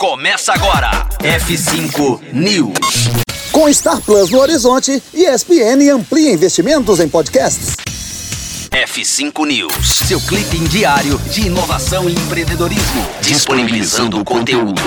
Começa agora. F5 News. Com Star Plus no horizonte, ESPN amplia investimentos em podcasts. F5 News, seu clipe diário de inovação e empreendedorismo, disponibilizando o conteúdo.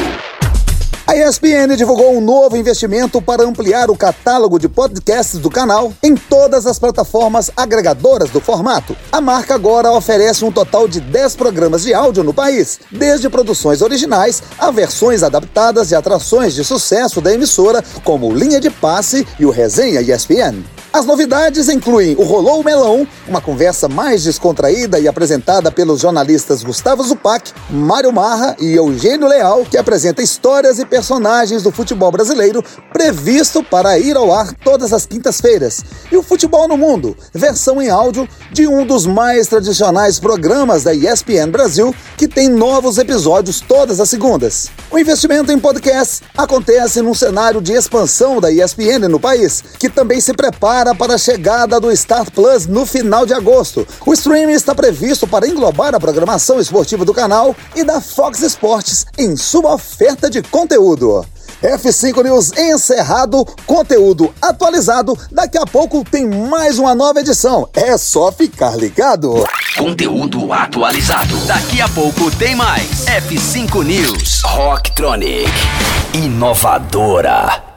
A ESPN divulgou um novo investimento para ampliar o catálogo de podcasts do canal em todas as plataformas agregadoras do formato. A marca agora oferece um total de 10 programas de áudio no país, desde produções originais a versões adaptadas de atrações de sucesso da emissora, como Linha de Passe e o Resenha ESPN. As novidades incluem o Rolou Melão, uma conversa mais descontraída e apresentada pelos jornalistas Gustavo Zupac, Mário Marra e Eugênio Leal, que apresenta histórias e personagens do futebol brasileiro, previsto para ir ao ar todas as quintas-feiras. E o Futebol no Mundo, versão em áudio de um dos mais tradicionais programas da ESPN Brasil, que tem novos episódios todas as segundas. O investimento em podcast acontece num cenário de expansão da ESPN no país, que também se prepara para a chegada do Star Plus no final de agosto. O streaming está previsto para englobar a programação esportiva do canal e da Fox Sports em sua oferta de conteúdo. F5 News encerrado, conteúdo atualizado. Daqui a pouco tem mais uma nova edição. É só ficar ligado. Conteúdo atualizado. Daqui a pouco tem mais. F5 News. Rocktronic. Inovadora.